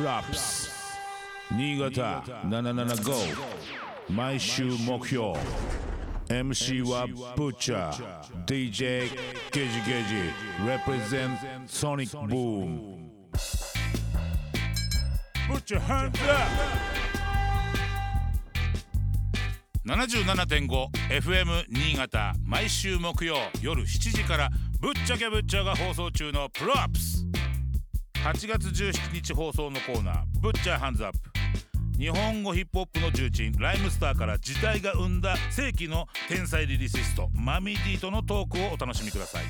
プラップス新潟775毎週目標 MC はブッチャー DJ ゲジゲジ represent Sonic Boom. ブッチャーハンズアップ 77.5FM 新潟毎週木曜夜7時からぶっちゃけぶっちゃが放送中のプロアップス8月17日放送のコーナー「ブッチャーハンズアップ」日本語ヒップホップの重鎮ライムスターから時代が生んだ世紀の天才リリシストマミディとのトークをお楽しみください。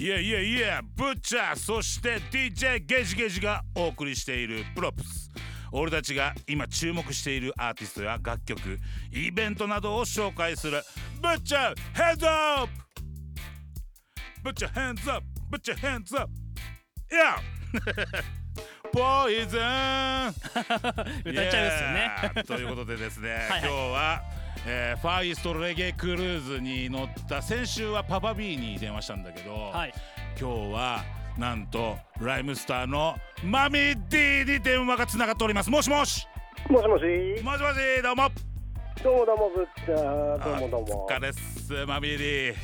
いやいやいやブッチャーそして DJ ゲジゲジがお送りしているプロプス俺たちが今注目しているアーティストや楽曲イベントなどを紹介するブッチャーヘンズアップブッチャーヘンズアップブッチャーヘンズアップいやポイズン歌っちゃいますよね。ということでですね はい今日は、えーファーイーストレゲエクルーズに乗った先週はパパ B に電話したんだけど、はい。今日はなんとライムスターのマミー D に電話がつながっております。もしもし。もしもし、もしもしどうも。どうもどうもぶっちゃー、どうもどうも。お。疲れっすマミー D う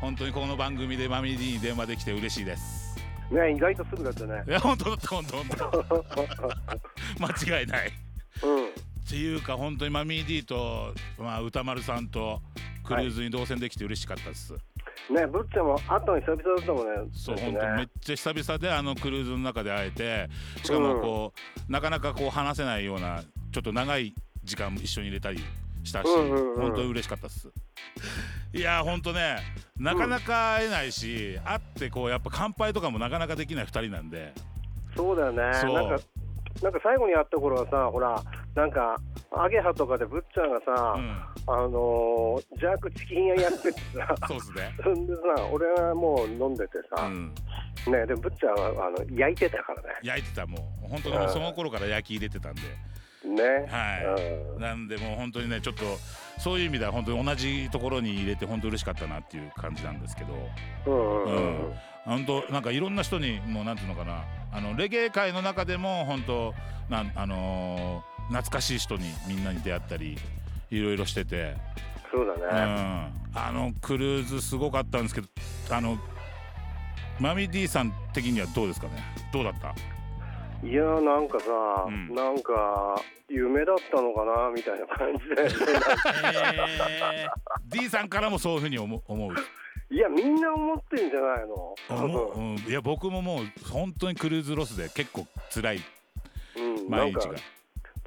本当にこの番組でマミー D に電話できて嬉しいです。ん。ね、意外とすぐだったね。いや本当だった本当本当 間違いないうん。っていうか本当にマミー D と、まあ、歌丸さんとクルーズに同棲できて嬉しかったです、ね、ぶっちゃんも会ったの久々だったもんね。そうだって本当にめっちゃ久々であのクルーズの中で会えてしかもこう、なかなかこう話せないようなちょっと長い時間も一緒に入れたりしたし、うんうんうん。本当に嬉しかったです。いや本当ねなかなか会えないし、会ってこうやっぱ乾杯とかもなかなかできない2人なんで。そうだよね。なんか、なんか最後に会った頃はさ、ほら、なんか、アゲハとかでぶっちゃんがさ、うん。あのー、ジャークチキン屋やっててさ、そうっすね。そんでさ、俺はもう飲んでてさ、うん。ね、で、ぶっちゃんはあの焼いてたからね。焼いてたもう。本当にその頃から焼き入れてたんでね。はい、なんでもう本当にねちょっとそういう意味では本当に同じところに入れて本当嬉しかったなっていう感じなんですけどうん。うんうんうん。本当なんかいろんな人にもうなんていうのかなあのレゲエ界の中でも本当なんあのー懐かしい人にみんなに出会ったりいろいろしてて、そううん、だね。あのクルーズすごかったんですけどあのマミ D さん的にはどうですかね？どうだった？いやーなんかさ、うん。なんか夢だったのかなみたいな感じで。え D さんからもそういうふうに思ういやみんな思ってんじゃないの。思う、うん、いや僕ももう本当にクルーズロスで結構辛い。うん、な毎日が。んか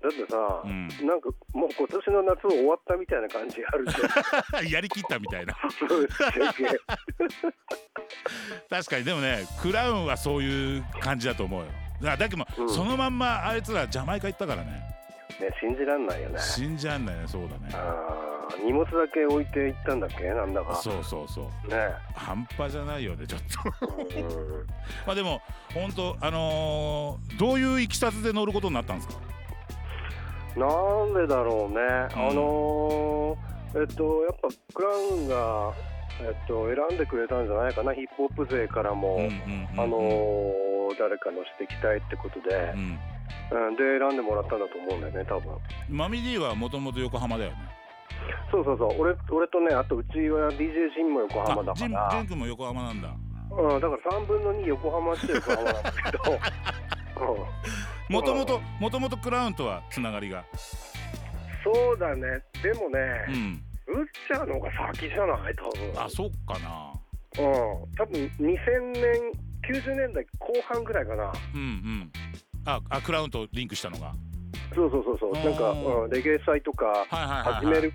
だってさ、うん。なんかもう今年の夏終わったみたいな感じがあるじゃん。やりきったみたいな。確かに。でもねクラウンはそういう感じだと思うよだだけども、うん。そのまんまあいつらジャマイカ行ったからね。ね信じらんないよね。信じらんないねそうだね。荷物だけ置いて行ったんだっけ？なんだか。そうそうそう。ね。半端じゃないよねちょっと。うん。まあでも本当あのーどういういきさつで乗ることになったんですか？なんでだろうね、あのーえっとやっぱクラウンがえっと選んでくれたんじゃないかな。ヒップホップ勢からも、あのー誰か乗せていきたいってことで、うん。うん、で選んでもらったんだと思うんだよね多分。マミ D はもともと横浜だよね。そうそうそう。俺俺とねあとうちは DJ ジンも横浜だから。ン君も横浜なんだ。うん、だから3分の2横浜って横浜なんだけど、うん、もともともともとクラウンとはつながりが。そうだね。でもね、うん。ブッチャーの方が先じゃない？多分。あそっかな。うん、多分2000年90年代後半ぐらいかな。うんうん。ああクラウンとリンクしたのが。そうそうそうそう。うんなんか、うん、レゲエ祭とか始める、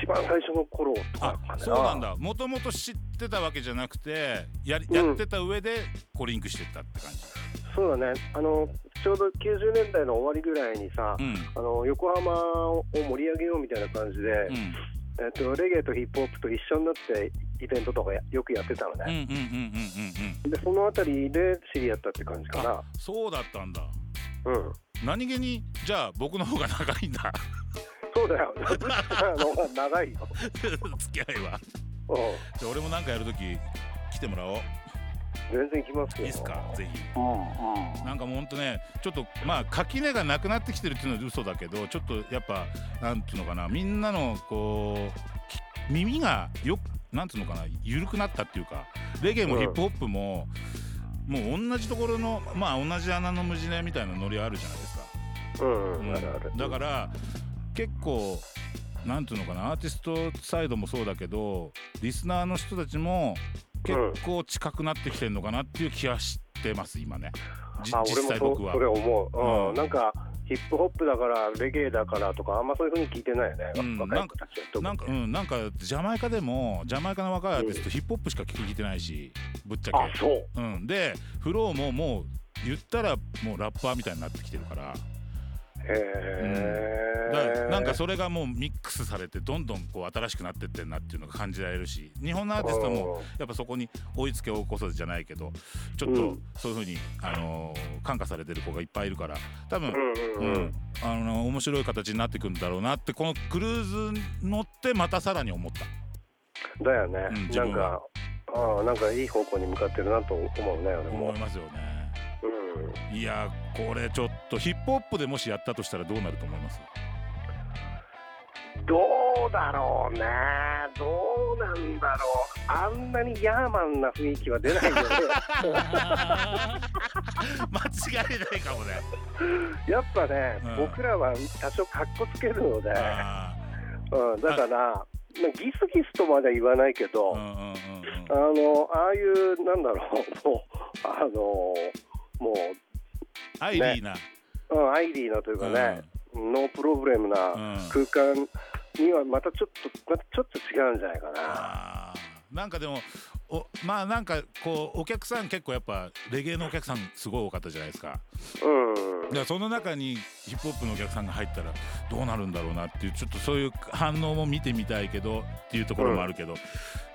一番最初の頃とかかあなそうなんだ。もともと知ってたわけじゃなくてやりうん。やってた上でこうリンクしてったって感じ。そうだね。あのちょうど90年代の終わりぐらいにさ、うん。あの横浜を盛り上げようみたいな感じで、うん。えっと、レゲエとヒップホップと一緒になってイベントとかやよくやってたのうんうんね、うんうんうんうん。でそのあたりで知り合ったって感じかな。あそうだったんだ。うん。何気にじゃあ僕の方が長いんだ。そうだよ。長いよ、付き合いは。うん。じゃあ俺もなんかやるとき来てもらおう。全然行きますよ。いいっすか？ぜひ。うんうん。なんかもうほんとねちょっとまあ垣根がなくなってきてるっていうのは嘘だけどちょっとやっぱなんていうのかな。みんなのこうき耳がよなんていうのかな緩くなったっていうかレゲエもうん。ヒップホップも、もう同じところのまあ同じ穴の無地ねみたいなノリあるじゃないですか。うんううん。だから結構なんていうのかなアーティストサイドもそうだけどリスナーの人たちも結構近くなってきてるのかなっていう気はしてます今ね。実際僕は。俺もそれ思う、うん。うん。なんかヒップホップだからレゲエだからとかあんまそういうふうに聞いてないよね、うん若い子たちは特に。なんかうんなんかジャマイカでもジャマイカの若いアーティストヒップホップしか聞いてないしぶっちゃけ。あそう。うん。でフローももう言ったらもうラッパーみたいになってきてるからへだからえなんかそれがもうミックスされてどんどんこう新しくなってってんなっていうのが感じられるし日本のアーティストもやっぱそこに追いつけ追い越せじゃないけどちょっとうん。そういうふうに、あのー感化されてる子がいっぱいいるから多分、うんうんうん。うん。あの面白い形になっていくんだろうなってこのクルーズ乗ってまたさらに思った。だよね、うんなんかはああなんかいい方向に向かってるなと思うね思いますよね。うんいやこれちょっとヒップホップでもしやったとしたらどうなると思います？どうだろうね。どうなんだろう。あんなにヤーマンな雰囲気は出ないよね。間違いないかもね。やっぱね、うん。僕らは多少かっこつけるので、あうん、だからまあギスギスとまでは言わないけど、ーうんうんうんうん。あのああいうなんだろうもうあのもアイリーな、う、うん、アイリーなというかね、ノープロブレムなうん。空間にはまたちょっとまたちょっと違うんじゃないかな。なんかでもおまあなんかこうお客さん結構やっぱレゲエのお客さんすごい多かったじゃないですか。うん。だからその中にヒップホップのお客さんが入ったらどうなるんだろうなっていうちょっとそういう反応も見てみたいけどっていうところもあるけど、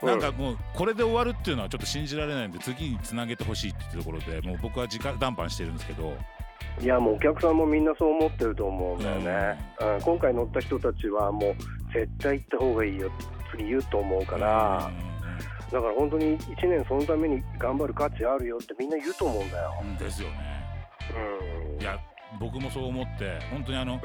うん。なんかもうこれで終わるっていうのはちょっと信じられないんで次につなげてほしいっていうところでもう僕は直談判してるんですけど。いやもうお客さんもみんなそう思ってると思うんだよね、うん。今回乗った人たちはもう絶対行った方がいいよ次言うと思うから、だから本当に1年そのために頑張る価値あるよってみんな言うと思うんだよ。ですよね。うん。いや僕もそう思って本当にあの、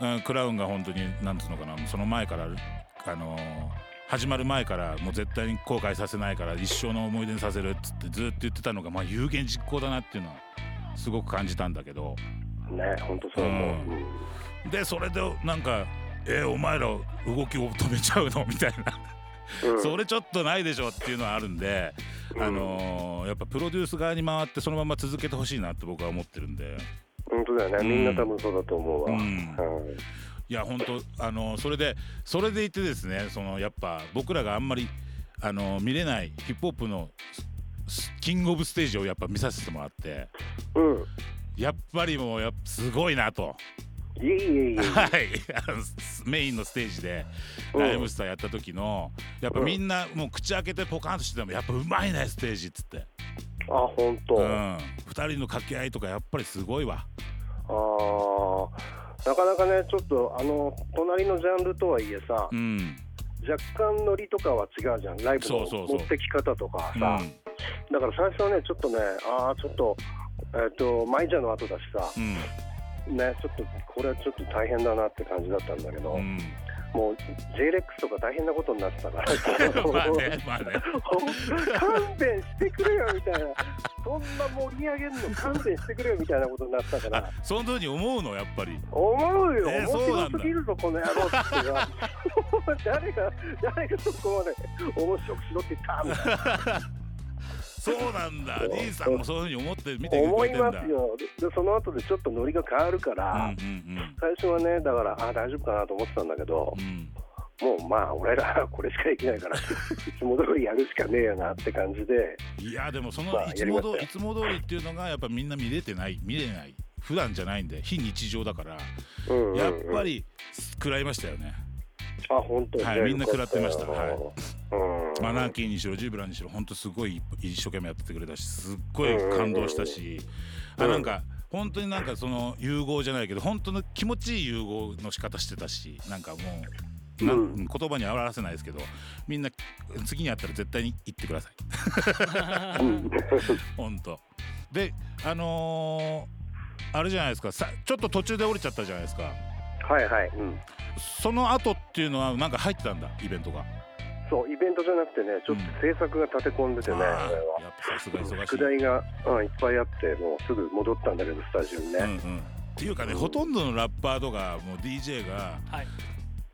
うん。うん、クラウンが本当になんつうのかなその前からあのー始まる前からもう絶対に後悔させないから一生の思い出にさせるっつってずっと言ってたのがまあ有言実行だなっていうのはすごく感じたんだけど。ね本当そう思う。うん。でそれでなんか「えお前ら動きを止めちゃうの?」みたいな。うんそれちょっとないでしょっていうのはあるんで、うん。あのーやっぱプロデュース側に回ってそのまま続けてほしいなって僕は思ってるんで。本当だよね、みんな多分そうだと思うわ。うん。うんいや本当あのそれでそれでいてですねそのやっぱ僕らがあんまりあの見れないヒップホップのスキングオブステージをやっぱ見させてもらって。うん。やっぱりもうやっぱすごいなといえいえいえ。はい。メインのステージでうん。ライブスターやった時のやっぱみんなもう口開けてポカンとしててもやっぱうまいねステージっつって、あ本当。うあん、2人の掛け合いとかやっぱりすごいわ。あなかなかねちょっとあの隣のジャンルとはいえさ、うん。若干ノリとかは違うじゃん。ライブの持ってき方とかうん。さ、だから最初はねちょっとねああちょっとえっ、とマイジャの後だしさ。うんねちょっとこれはちょっと大変だなって感じだったんだけど、うん。もう J レックスとか大変なことになってたから。まあねまあね。勘弁してくれよみたいな。そんな盛り上げるの勘弁してくれよみたいなことになったから。あそんなふうに思うの？やっぱり。思うよ、えー面白すぎるぞこの野郎ってさ 誰が誰がそこまで面白くしろって言ったみたいなそうなんだ。D さんもそういうふうに思って見てくれ思いてんだ。ますよ。でその後でちょっとノリが変わるから、うんうん最初はねだからあ大丈夫かなと思ってたんだけどうん。うんもうまあ俺らこれしかできないからいつも通りやるしかねえよなって感じでいやでもそまあのいつもやりいつも通りっていうのがやっぱみんな見れてない見れない。普段じゃないんで非日常だから。うんうんうん。やっぱり食らいましたよね。あ本当にね。はいみんな食らってました。よかったようん。マナーキーにしろジブラにしろ本当すごい一生懸命やっててくれたしすっごい感動したしうん。あなんか本当になんかその融合じゃないけど本当の気持ちいい融合の仕方してたしなんかもうなうん。言葉に表せないですけどみんな次に会ったら絶対に言ってください。うん。本当。であのーあれじゃないですかさちょっと途中で降りちゃったじゃないですか。はいはい、うん、その後っていうのはなんか入ってたんだイベントがそうイベントじゃなくてねちょっと制作が立て込んでてね、あー俺は。やっぱさすが忙しい。宿題が、うん、いっぱいあってもうすぐ戻ったんだけどスタジオにね、うんうん。っていうかねほとんどのラッパーとかもう DJ がはい、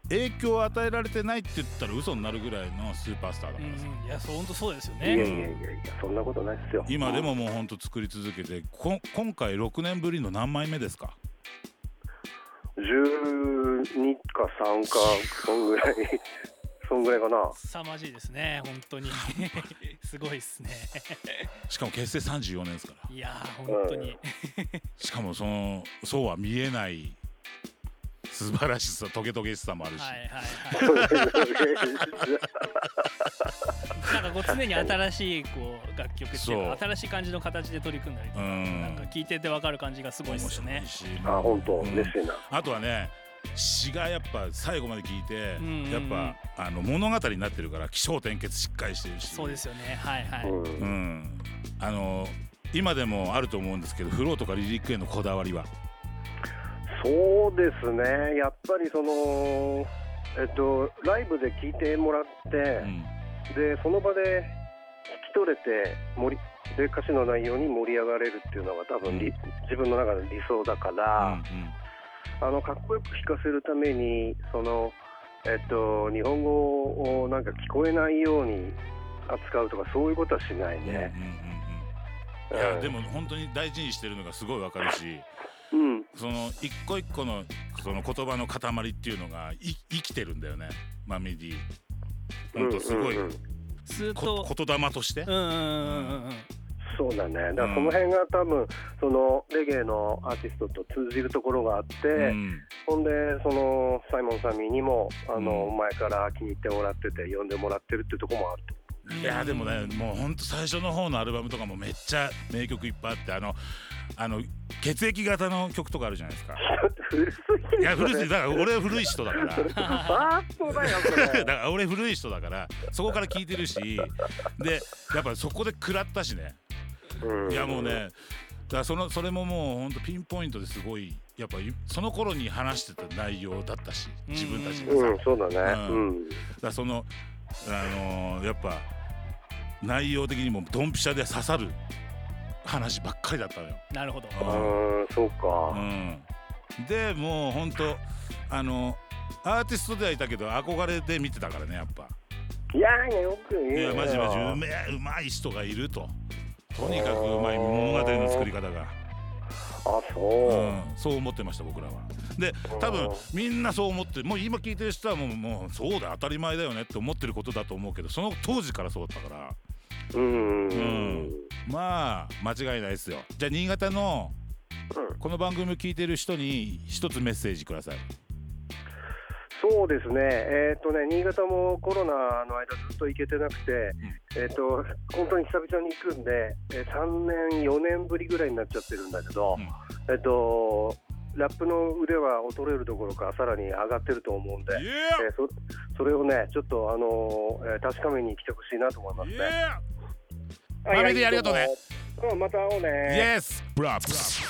影響を与えられてないって言ったら嘘になるぐらいのスーパースターだからさ、うん、いやそう本当そうですよいやいやいねやいやそんなことないですよ。今でももうほんと作り続けてこ今回6年ぶりの何枚目ですか？12か3かそんぐらいそんぐらいかな。凄まじいですね本当に。すごいですね。しかも結成34年ですから。いやー本当に。しかもそのそうは見えない素晴らしさトゲトゲしさもあるし、はいはいはい。なんかこう常に新しいこう楽曲っていう新しい感じの形で取り組んだりとか、うん。なんか聞いててわかる感じがすごいですよね。あ本当。うん。嬉しいな、あとはね詩がやっぱ最後まで聞いて、うんうんうん。やっぱあの物語になってるから起承転結しっかりしてるし。そうですよね。はいはい、うん。うん。あの今でもあると思うんですけどフローとかリリックへのこだわりは？そうですね。やっぱりそのえっとライブで聴いてもらって、うん。でその場で聞き取れて盛りで歌詞の内容に盛り上がれるっていうのが多分、りうん。自分の中の理想だから、あのかっこよく弾かせるためにその、えっと、日本語をなんか聞こえないように扱うとかそういうことはしないね。うんいやうんでも本当に大事にしてるのがすごいわかるしうん。その一個一個のその言葉の塊っていうのがい生きてるんだよね。マミディ本当すごい、うんうんうん。スーッこと言霊として、うんうんうんうんうんそうだね。だからその辺が多分そのレゲエのアーティストと通じるところがあって、うん。ほんでそのサイモン・サミーにもあの、うん。前から気に入ってもらってて呼んでもらってるっていうところもあると。いやでもねもうほんと最初の方のアルバムとかもめっちゃ名曲いっぱいあってあのあの血液型の曲とかあるじゃないですか。古すぎる。いや古いだから俺は古い人だから。ファーストだよそだれから俺古い人だから そこから聞いてるしでやっぱそこで食らったしね。うんいやもうねだそのそれももうほんとピンポイントですごい。やっぱその頃に話してた内容だったし自分たちが。さ、うんそうだね。ううん。ん、だそのあのーやっぱ内容的にもドンピシャで刺さる話ばっかりだったのよ。なるほど。うん。そうか、うん、でもうほんとあのアーティストではいたけど憧れで見てたからねやっぱ。いやいやよく言ういよやマジマジうめえうまい人がいると。とにかくうまい物語の作り方が、あそう、うん、そう思ってました僕らは。で多分みんなそう思ってもう今聞いてる人はもうもうそうだ当たり前だよねって思ってることだと思うけどその当時からそうだったから。うん。うん。まあ間違いないですよ。じゃあ新潟のうん。この番組を聞いてる人に一つメッセージくださいそうですね、えっ、とね、新潟もコロナの間ずっと行けてなくて、えっ、と、本当に久々に行くんで、えー3年、4年ぶりぐらいになっちゃってるんだけど、えっ、と、ラップの腕は衰えるどころか、さらに上がってると思うんで、えーそそれをね、ちょっと、あのーえー確かめに来てほしいなと思いますね。マミディありがとうね。うん、また会おうね。ー Yes props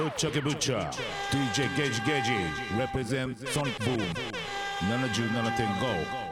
ぶっちゃけぶっちゃ。DJ ゲージゲージ。Represent Sonic Boom None of you, none of thing go.